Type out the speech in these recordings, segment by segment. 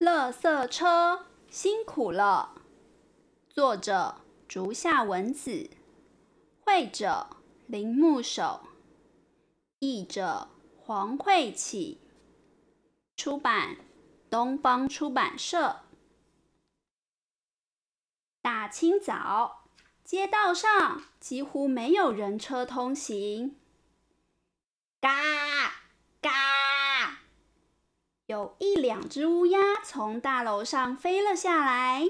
垃圾车辛苦了。作者：竹下文子，绘者：铃木守，译者：黄慧启，出版：东方出版社。大清早，街道上几乎没有人车通行。嘎，有一两只乌鸦从大楼上飞了下来。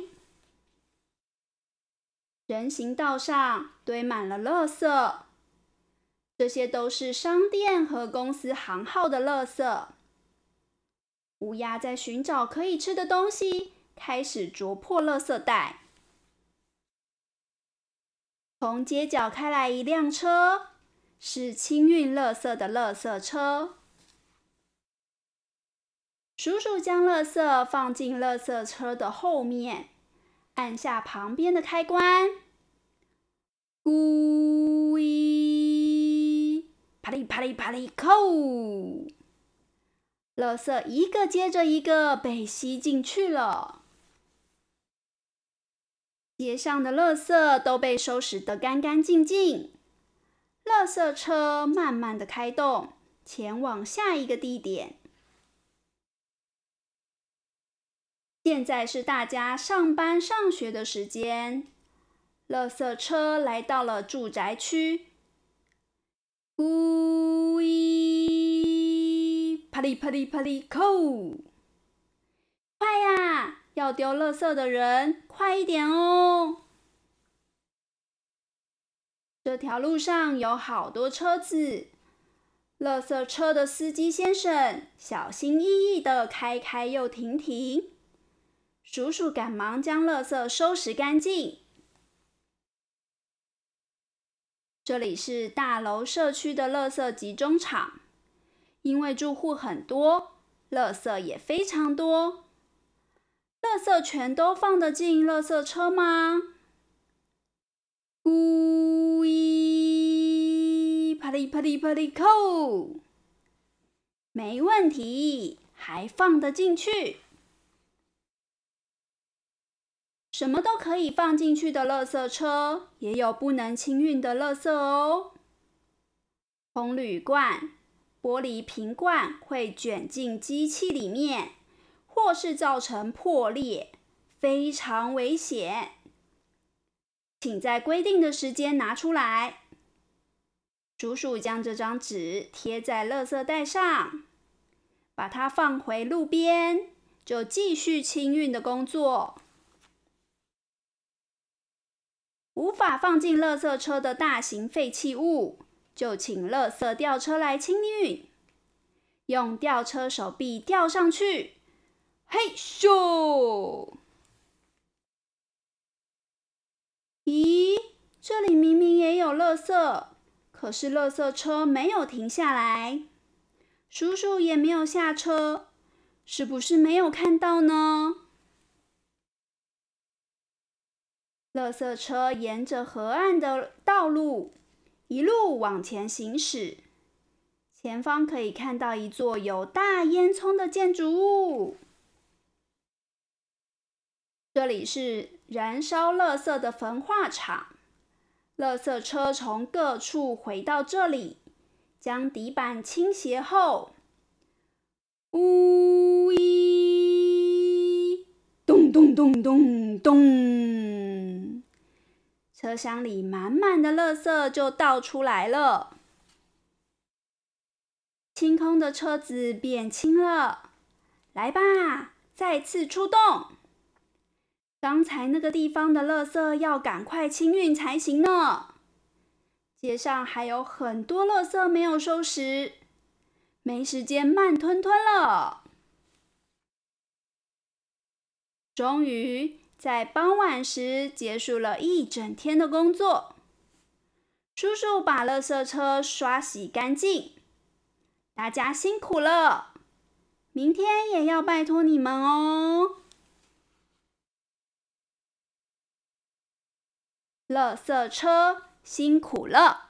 人行道上堆满了垃圾，这些都是商店和公司行号的垃圾。乌鸦在寻找可以吃的东西，开始啄破垃圾袋。从街角开来一辆车。是清运垃圾的垃圾车。叔叔将垃圾放进垃圾车的后面，按下旁边的开关，咕一，啪哩啪哩啪哩扣，垃圾一个接着一个被吸进去了。街上的垃圾都被收拾得干干净净。垃圾车慢慢的开动，前往下一个地点。现在是大家上班上学的时间。垃圾车来到了住宅区，呜咦，啪哩啪哩啪哩扣！快呀，要丢垃圾的人，快一点哦！这条路上有好多车子，垃圾车的司机先生小心翼翼的开开又停停。叔叔赶忙将垃圾收拾干净。这里是大楼社区的垃圾集中场，因为住户很多，垃圾也非常多。垃圾全都放得进垃圾车吗？呜咦，啪哩啪哩啪哩扣，没问题，还放得进去。什么都可以放进去的垃圾车，也有不能清运的垃圾哦。红铝罐、玻璃瓶罐会卷进机器里面，或是造成破裂，非常危险。请在规定的时间拿出来。叔叔将这张纸贴在垃圾袋上，把它放回路边，就继续清运的工作。无法放进垃圾车的大型废弃物，就请垃圾吊车来清运。用吊车手臂吊上去，嘿咻！咦，这里明明也有垃圾，可是垃圾车没有停下来，叔叔也没有下车，是不是没有看到呢？垃圾车沿着河岸的道路一路往前行驶，前方可以看到一座有大烟囱的建筑物。这里是燃烧垃圾的焚化厂，垃圾车从各处回到这里，将底板倾斜后，呜咦，咚咚咚咚咚，车厢里满满的垃圾就倒出来了，清空的车子变轻了，来吧，再次出动。刚才那个地方的垃圾要赶快清运才行呢。街上还有很多垃圾没有收拾，没时间慢吞吞了。终于在傍晚时结束了一整天的工作。叔叔把垃圾车刷洗干净，大家辛苦了。明天也要拜托你们哦。垃圾车辛苦了。